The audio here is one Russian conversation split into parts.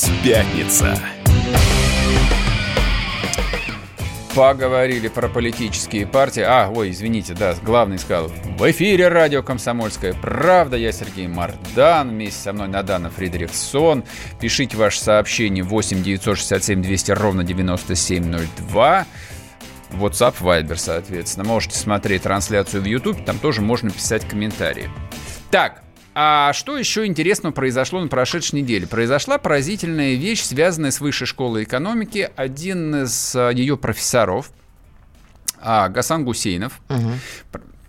Опять пятница. Поговорили про политические партии. А, ой, извините, да, главный сказал. В эфире радио «Комсомольская правда». Я Сергей Мардан. Вместе со мной Надана Фридрихсон. Пишите ваше сообщение 8 967 200 ровно 9702. WhatsApp, Viber, соответственно. Можете смотреть трансляцию в YouTube. Там тоже можно писать комментарии. Так, а что еще интересного произошло на прошедшей неделе? Произошла поразительная вещь, связанная с Высшей школой экономики. Один из а, ее профессоров, а, Гасан Гусейнов, угу.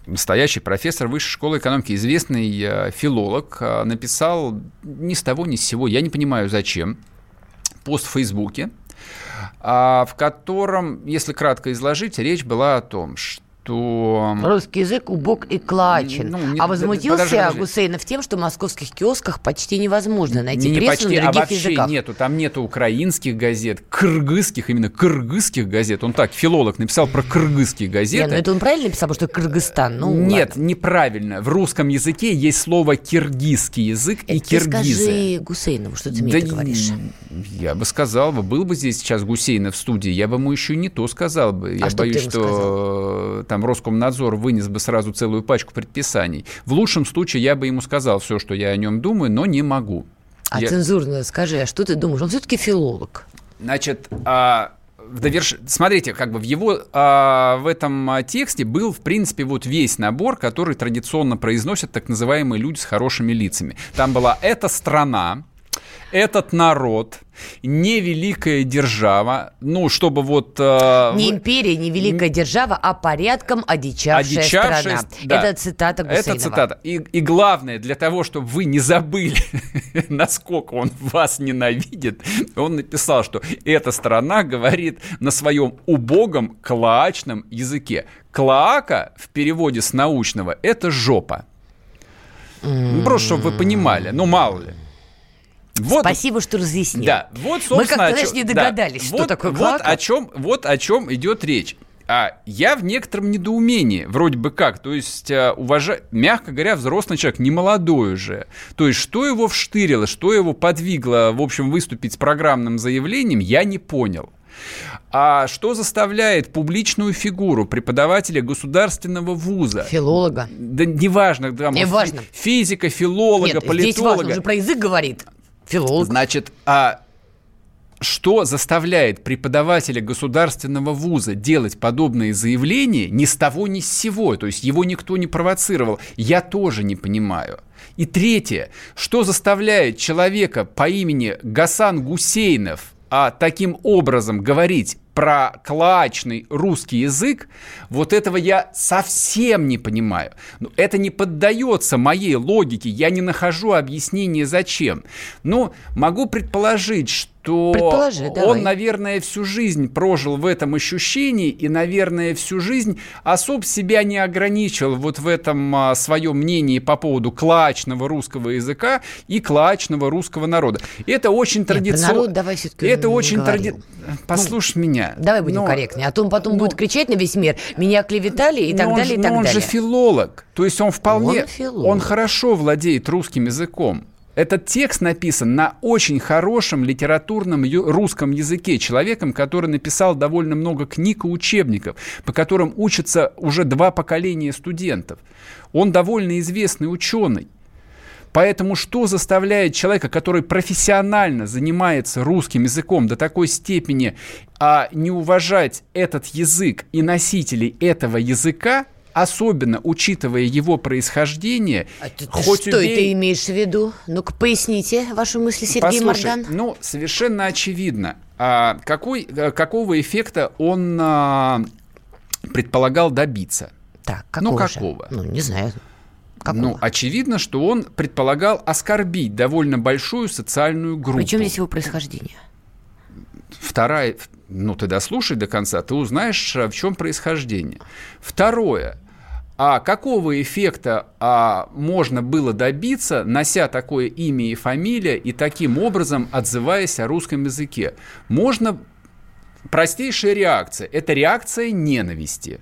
настоящий профессор Высшей школы экономики, известный а, филолог, а, написал ни с того ни с сего, я не понимаю зачем, пост в Фейсбуке, в котором, если кратко изложить, речь была о том, что что... Русский язык убог и клачен. Ну, не, а возмутился подожди, подожди. Гусейнов тем, что в московских киосках почти невозможно найти не, прессу почти, на других а вообще языках. нету. Там нету украинских газет, кыргызских, именно кыргызских газет. Он так, филолог, написал про кыргызские газеты. Нет, ну это он правильно написал, потому что Кыргызстан. Ну, Нет, ладно. неправильно. В русском языке есть слово киргизский язык это и киргизы. скажи Гусейнову, что ты мне да говоришь. Я бы сказал, был бы здесь сейчас Гусейнов в студии, я бы ему еще не то сказал бы. Я а боюсь, что, что там Роскомнадзор вынес бы сразу целую пачку предписаний. В лучшем случае я бы ему сказал все, что я о нем думаю, но не могу. А я... цензурно скажи, а что ты думаешь? Он все-таки филолог. Значит, а, в доверш... смотрите, как бы в его а, в этом тексте был, в принципе, вот весь набор, который традиционно произносят так называемые люди с хорошими лицами. Там была эта страна, этот народ, не великая держава, ну, чтобы вот... Э, не империя, не великая держава, а порядком одичавшая, одичавшая страна. Да. Это цитата Гусейнова. Это цитата. И, и главное, для того, чтобы вы не забыли, насколько он вас ненавидит, он написал, что эта страна говорит на своем убогом клаачном языке. Клоака в переводе с научного – это жопа. Mm. Просто, чтобы вы понимали, ну, мало ли. Вот, Спасибо, что разъяснил. Да, вот, собственно, Мы как-то, знаешь, не догадались, да, что вот, такое вот о чем, вот о чем идет речь. А я в некотором недоумении, вроде бы как, то есть, а, уважа... мягко говоря, взрослый человек, не молодой уже. То есть, что его вштырило, что его подвигло, в общем, выступить с программным заявлением, я не понял. А что заставляет публичную фигуру преподавателя государственного вуза? Филолога. Да неважно. Да, неважно. Физика, филолога, Нет, политолога. Здесь важно, он же про язык говорит. Филолог. Значит, а что заставляет преподавателя государственного вуза делать подобные заявления ни с того, ни с сего? То есть его никто не провоцировал. Я тоже не понимаю. И третье, что заставляет человека по имени Гасан Гусейнов а, таким образом говорить про клачный русский язык, вот этого я совсем не понимаю. Ну, это не поддается моей логике, я не нахожу объяснения зачем. Но могу предположить, что то Предположи, он, давай. наверное, всю жизнь прожил в этом ощущении и, наверное, всю жизнь особо себя не ограничил вот в этом а, своем мнении по поводу клачного русского языка и клачного русского народа. Это очень традиционно. Это очень традиционно. Послушай ну, меня. Давай будем но, корректнее. А то он потом но, будет кричать на весь мир, меня клеветали и так далее, и так но он далее. же филолог. То есть он вполне... Он, филолог. он хорошо владеет русским языком. Этот текст написан на очень хорошем литературном русском языке, человеком, который написал довольно много книг и учебников, по которым учатся уже два поколения студентов. Он довольно известный ученый. Поэтому что заставляет человека, который профессионально занимается русским языком до такой степени, а не уважать этот язык и носителей этого языка, особенно учитывая его происхождение. А ты, хоть что убей... ты имеешь в виду? Ну-ка, поясните ваши мысли, Сергей Послушай, Морган. Ну, совершенно очевидно. А, какой, а, какого эффекта он а, предполагал добиться? Так, какого Ну, какого? Же? Ну, не знаю. Какого? Ну, очевидно, что он предполагал оскорбить довольно большую социальную группу. Причем здесь его происхождение? Вторая, ну, ты дослушай до конца, ты узнаешь, в чем происхождение. Второе. А какого эффекта а, можно было добиться, нося такое имя и фамилия и таким образом отзываясь о русском языке? Можно... Простейшая реакция – это реакция ненависти.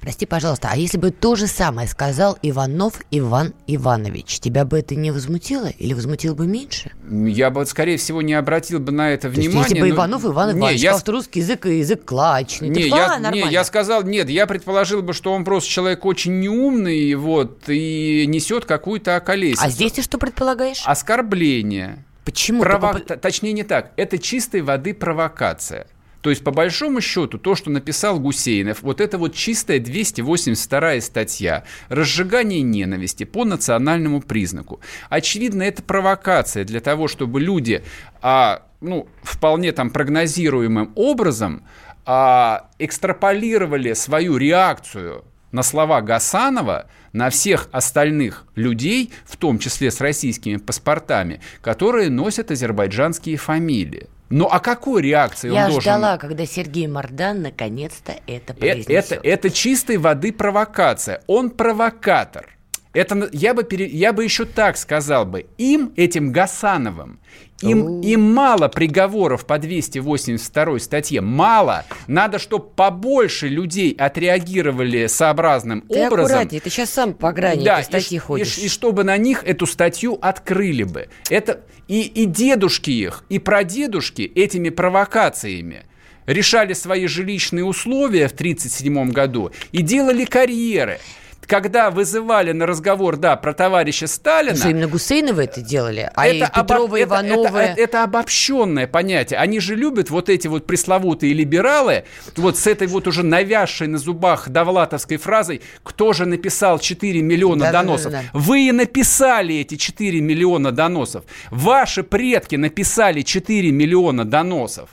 Прости, пожалуйста, а если бы то же самое сказал Иванов Иван Иванович, тебя бы это не возмутило или возмутило бы меньше? Я бы, скорее всего, не обратил бы на это внимание. Есть, если бы но... Иванов Иван Иванович не, сказал, я... что русский язык язык клачный, не, я, не, я сказал, нет, я предположил бы, что он просто человек очень неумный, вот, и несет какую-то околесицу. А здесь ты что предполагаешь? Оскорбление. Почему? Прово... Точнее, не так. Это чистой воды провокация. То есть, по большому счету, то, что написал Гусейнов, вот это вот чистая 282 статья «Разжигание ненависти по национальному признаку». Очевидно, это провокация для того, чтобы люди, а, ну, вполне там прогнозируемым образом а, экстраполировали свою реакцию на слова Гасанова на всех остальных людей, в том числе с российскими паспортами, которые носят азербайджанские фамилии. Ну а какой реакции Я он должен... ждала, когда Сергей Мордан наконец-то это э, произнесет. Это, это чистой воды провокация. Он провокатор. Это я бы, пере, я бы еще так сказал бы. Им, этим Гасановым, им, им мало приговоров по 282 статье. Мало. Надо, чтобы побольше людей отреагировали сообразным ты образом. Аккуратнее, ты сейчас сам по грани да, статьи и, ходишь. И, и чтобы на них эту статью открыли бы. Это и, и дедушки их, и прадедушки этими провокациями решали свои жилищные условия в 1937 году и делали карьеры когда вызывали на разговор, да, про товарища Сталина... Что именно Гусейновы это делали, а это и Петрова, обо... Иванова... Это, это, это обобщенное понятие. Они же любят вот эти вот пресловутые либералы, вот с этой вот уже навязшей на зубах довлатовской фразой «Кто же написал 4 миллиона да, доносов?» да, да, да. Вы и написали эти 4 миллиона доносов. Ваши предки написали 4 миллиона доносов.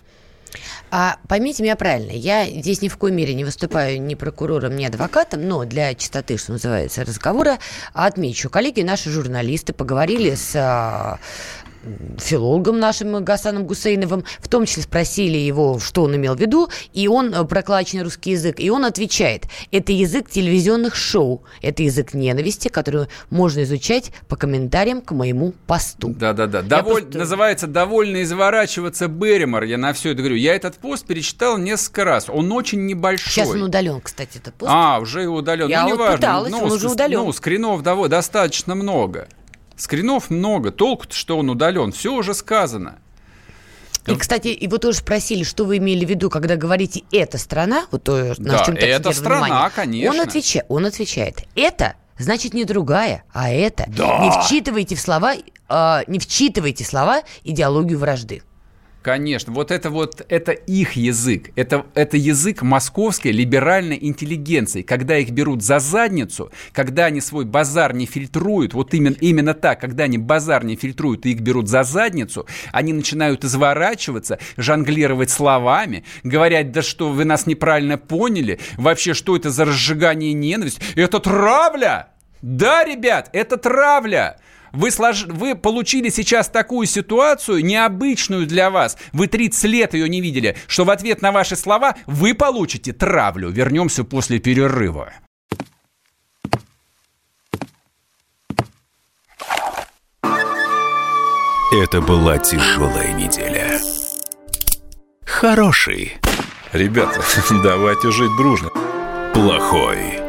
А поймите меня правильно, я здесь ни в коей мере не выступаю ни прокурором, ни адвокатом, но для чистоты, что называется, разговора отмечу. Коллеги наши журналисты поговорили с а, филологом нашим Гасаном Гусейновым, в том числе спросили его, что он имел в виду, и он э, проклаченный русский язык, и он отвечает, это язык телевизионных шоу, это язык ненависти, который можно изучать по комментариям к моему посту. Да-да-да, Доволь... просто... называется «Довольно изворачиваться Берримор», я на все это говорю. Я этот пост перечитал несколько раз, он очень небольшой. Сейчас он удален, кстати, этот пост. А, уже его удален. Я ну, вот неважно. пыталась, ну, он уже удален. Ну, скринов достаточно много. Скринов много, толку что он удален, все уже сказано. И, кстати, вы тоже спросили, что вы имели в виду, когда говорите «эта страна», вот то, на да, чем это страна, внимание. конечно. Он, отвеча, он отвечает «это» значит не другая, а это. Да. Не вчитывайте в слова, э, не вчитывайте слова идеологию вражды. Конечно, вот это вот, это их язык, это, это язык московской либеральной интеллигенции, когда их берут за задницу, когда они свой базар не фильтруют, вот именно, именно так, когда они базар не фильтруют и их берут за задницу, они начинают изворачиваться, жонглировать словами, говорят, да что вы нас неправильно поняли, вообще что это за разжигание ненависти, это травля! Да, ребят, это травля! Вы, слож... вы получили сейчас такую ситуацию, необычную для вас. Вы 30 лет ее не видели, что в ответ на ваши слова вы получите травлю. Вернемся после перерыва. Это была тяжелая неделя. Хороший. Ребята, давайте жить дружно. Плохой.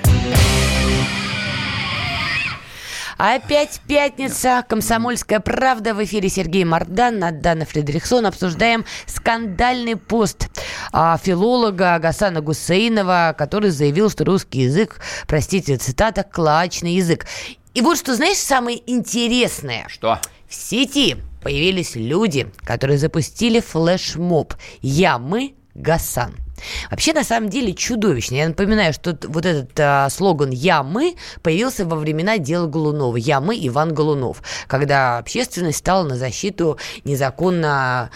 Опять пятница. Комсомольская правда. В эфире Сергей Мардан, Надана Фредериксон. Обсуждаем скандальный пост а, филолога Гасана Гусейнова, который заявил, что русский язык, простите, цитата, клачный язык. И вот что, знаешь, самое интересное. Что? В сети появились люди, которые запустили флешмоб «Я, мы, Гасан». Вообще, на самом деле, чудовищно. Я напоминаю, что вот этот а, слоган «Я, мы» появился во времена дела Голунова. «Я, мы, Иван Голунов», когда общественность стала на защиту незаконно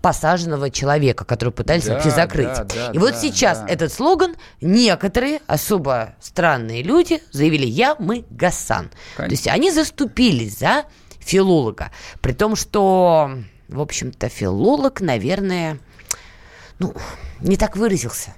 посаженного человека, который пытались да, вообще закрыть. Да, да, и вот да, сейчас да. этот слоган некоторые особо странные люди заявили «Я, мы, Гасан». Конечно. То есть они заступились за филолога. При том, что, в общем-то, филолог, наверное, ну, не так выразился.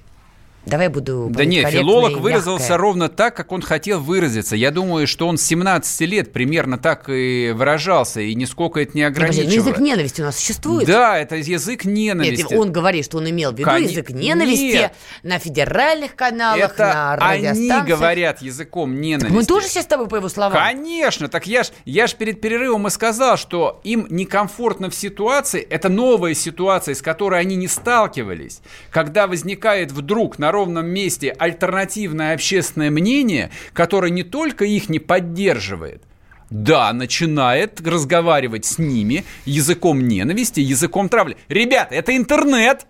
Давай буду Да нет, филолог выразился ровно так, как он хотел выразиться. Я думаю, что он с 17 лет примерно так и выражался, и нисколько это не ограничивало. Подожди, язык ненависти у нас существует? Да, это язык ненависти. Нет, он говорит, что он имел в виду Кон... язык ненависти нет. на федеральных каналах, это на радиостанциях. они говорят языком ненависти. Так мы тоже сейчас с тобой по его словам. Конечно, так я ж, я ж перед перерывом и сказал, что им некомфортно в ситуации, это новая ситуация, с которой они не сталкивались, когда возникает вдруг на ровном месте альтернативное общественное мнение, которое не только их не поддерживает, да, начинает разговаривать с ними языком ненависти, языком травли. Ребят, это интернет!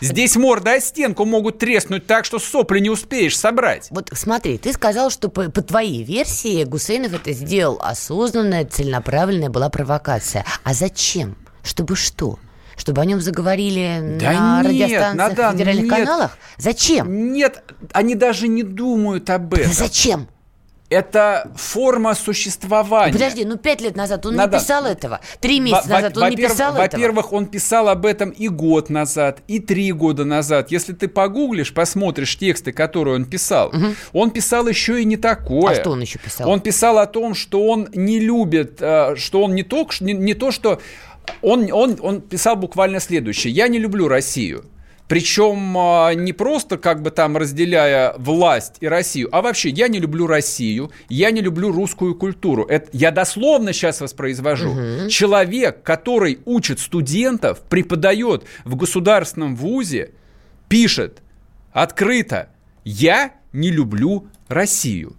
Здесь морда о стенку могут треснуть так, что сопли не успеешь собрать. Вот смотри, ты сказал, что по, по твоей версии Гусейнов это сделал осознанная, целенаправленная была провокация. А зачем? Чтобы что? Чтобы о нем заговорили да на нет, радиостанциях, Надан, федеральных нет, каналах? Зачем? Нет, они даже не думают об этом. Да зачем? Это форма существования. Подожди, ну пять лет назад он Надо... не писал этого. Три месяца назад он не писал этого. Во-первых, он писал об этом и год назад, и три года назад. Если ты погуглишь, посмотришь тексты, которые он писал, угу. он писал еще и не такое. А что он еще писал? Он писал о том, что он не любит, э, что он не то, не, не то что он, он, он писал буквально следующее. «Я не люблю Россию». Причем а, не просто как бы там разделяя власть и Россию, а вообще я не люблю Россию, я не люблю русскую культуру. Это я дословно сейчас воспроизвожу. Угу. Человек, который учит студентов, преподает в государственном вузе, пишет открыто, я не люблю Россию.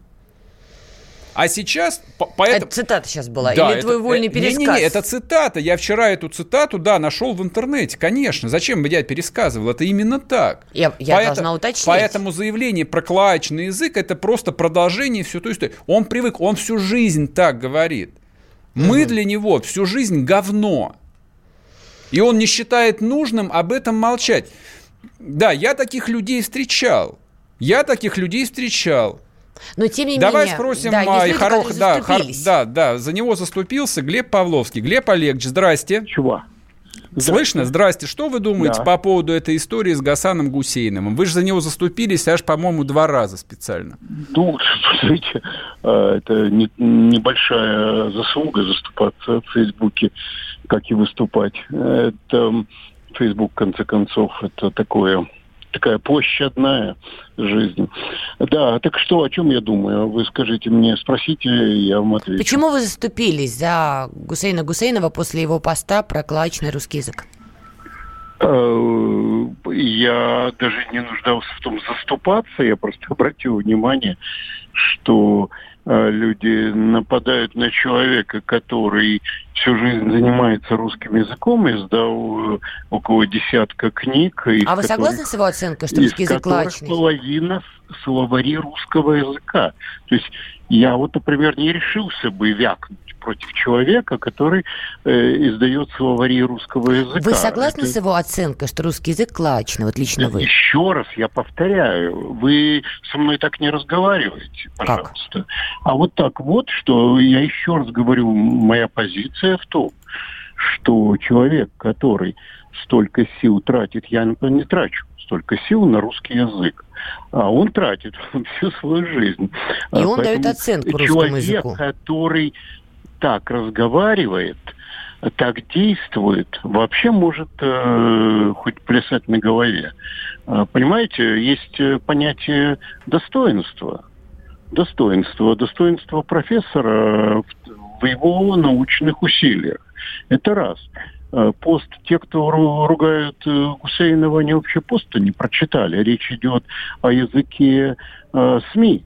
А сейчас... Поэтому... Это цитата сейчас была? Да, Или это, твой вольный пересказ? Не-не-не, это цитата. Я вчера эту цитату, да, нашел в интернете. Конечно. Зачем бы я пересказывал? Это именно так. Я, я Поэтому, должна уточнить. Поэтому заявление про клаечный язык – это просто продолжение всю той истории. Он привык, он всю жизнь так говорит. Мы угу. для него всю жизнь говно. И он не считает нужным об этом молчать. Да, я таких людей встречал. Я таких людей встречал. Но тем не Давай менее... спросим, да, а, Хорох, да, хор, да, да, за него заступился Глеб Павловский. Глеб Олегович, здрасте. Чего? Слышно? Здрасте. Что вы думаете да. по поводу этой истории с Гасаном Гусейновым? Вы же за него заступились аж, по-моему, два раза специально. Ну, смотрите, э, это не, небольшая заслуга заступаться в Фейсбуке, как и выступать. Это Фейсбук, в конце концов, это такое такая площадная жизнь. Да, так что, о чем я думаю? Вы скажите мне, спросите, я вам отвечу. Почему вы заступились за Гусейна Гусейнова после его поста про клачный русский язык? Э, я даже не нуждался в том заступаться, я просто обратил внимание, что люди нападают на человека, который всю жизнь занимается русским языком, издал э, около десятка книг. А вы согласны с его оценкой, что русский язык лачный? половина словари русского языка. То есть я вот, например, не решился бы вякнуть против человека, который э, издает словари русского языка. Вы согласны Это... с его оценкой, что русский язык клачный, вот лично вы? Еще раз я повторяю, вы со мной так не разговариваете, пожалуйста. Как? А вот так вот, что я еще раз говорю, моя позиция в том, что человек, который столько сил тратит, я, например, не трачу столько сил на русский язык. А он тратит всю свою жизнь. И он Поэтому дает оценку русскому языку. Человек, который так разговаривает, так действует, вообще может э, хоть плясать на голове. Э, понимаете, есть э, понятие достоинства. Достоинство. Достоинство профессора в его научных усилиях. Это раз. Э, пост, те, кто ругают Гусейнова, они вообще поста не прочитали. Речь идет о языке э, СМИ.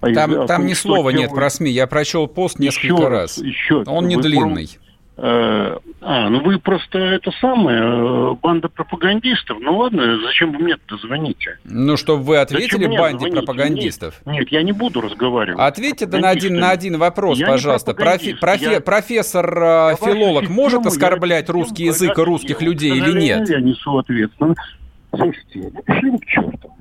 А там, там ни слова нет про СМИ. Я прочел пост несколько еще раз. Еще. Он не длинный. Э, а, ну вы просто это самое, э, банда пропагандистов. Ну ладно, зачем вы мне-то звоните? Ну, чтобы вы ответили банде звоните? пропагандистов. Нет, нет, я не буду разговаривать. Ответьте на один, на один вопрос, я пожалуйста. Профи, профи, я... Профессор-филолог э, может оскорблять русский язык и русских людей или нет? Я несу ответственность. Слушайте, к черту.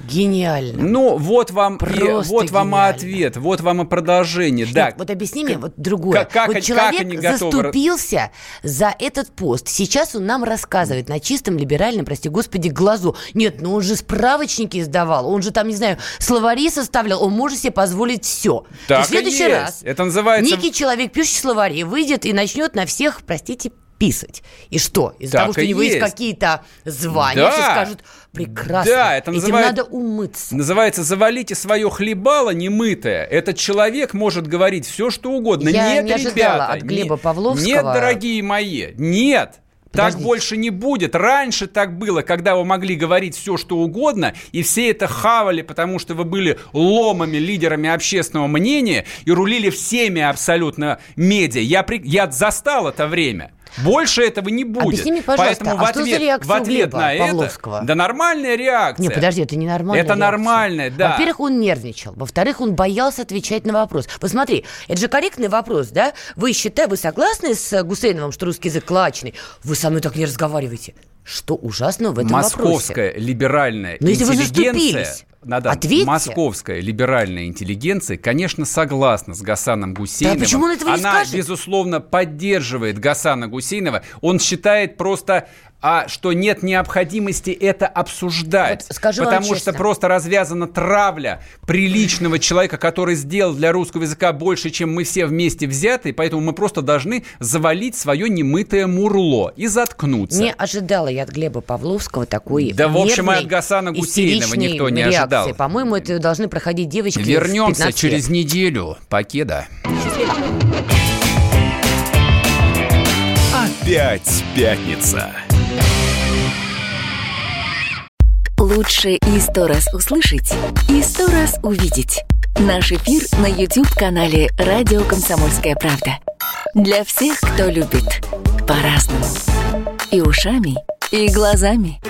Гениально. Ну, вот вам, и, вот вам и ответ, вот вам и продолжение. Нет, да. Вот объясни мне вот другое. Как, как, вот человек как они готовы... заступился за этот пост. Сейчас он нам рассказывает на чистом либеральном, прости господи, глазу. Нет, ну он же справочники издавал, он же там, не знаю, словари составлял, он может себе позволить все. Так в следующий раз Это называется... некий человек, пишущий словари, выйдет и начнет на всех, простите, писать. И что? Из-за того, что у него есть, есть какие-то звания, да. все скажут, прекрасно, да, это этим называет, надо умыться. Называется «завалите свое хлебало немытое». Этот человек может говорить все, что угодно. Я нет, не ребята, от Глеба нет, Павловского. Нет, дорогие мои, нет. Так больше не будет. Раньше так было, когда вы могли говорить все, что угодно, и все это хавали, потому что вы были ломами, лидерами общественного мнения и рулили всеми абсолютно медиа. Я, при... я застал это время. Больше этого не будет. Объясни мне, пожалуйста, Поэтому а в ответ, что за в ответ на Павловского? это... Да нормальная реакция. Не, подожди, это не нормальная Это реакция. нормальная, да. Во-первых, он нервничал. Во-вторых, он боялся отвечать на вопрос. Вот смотри, это же корректный вопрос, да? Вы считаете, вы согласны с Гусейновым, что русский язык клачный? Вы со мной так не разговариваете. Что ужасно в этом Московская вопросе? либеральная Но интеллигенция надо. Ответьте. Московская либеральная интеллигенция, конечно, согласна с Гасаном Гусейновым. Да, почему он этого не Она, скажет? безусловно, поддерживает Гасана Гусейнова. Он считает просто а что нет необходимости это обсуждать. Вот скажу потому что просто развязана травля приличного человека, который сделал для русского языка больше, чем мы все вместе взяты, поэтому мы просто должны завалить свое немытое мурло и заткнуться. Не ожидала я от Глеба Павловского такой Да, в общем, и от Гасана Гусейнова никто не реакции. Ожидал. По-моему, это должны проходить девочки Вернемся через неделю. Покеда. Счастливо. Опять пятница. Лучше и сто раз услышать, и сто раз увидеть. Наш эфир на YouTube-канале «Радио Комсомольская правда». Для всех, кто любит по-разному. И ушами, и глазами.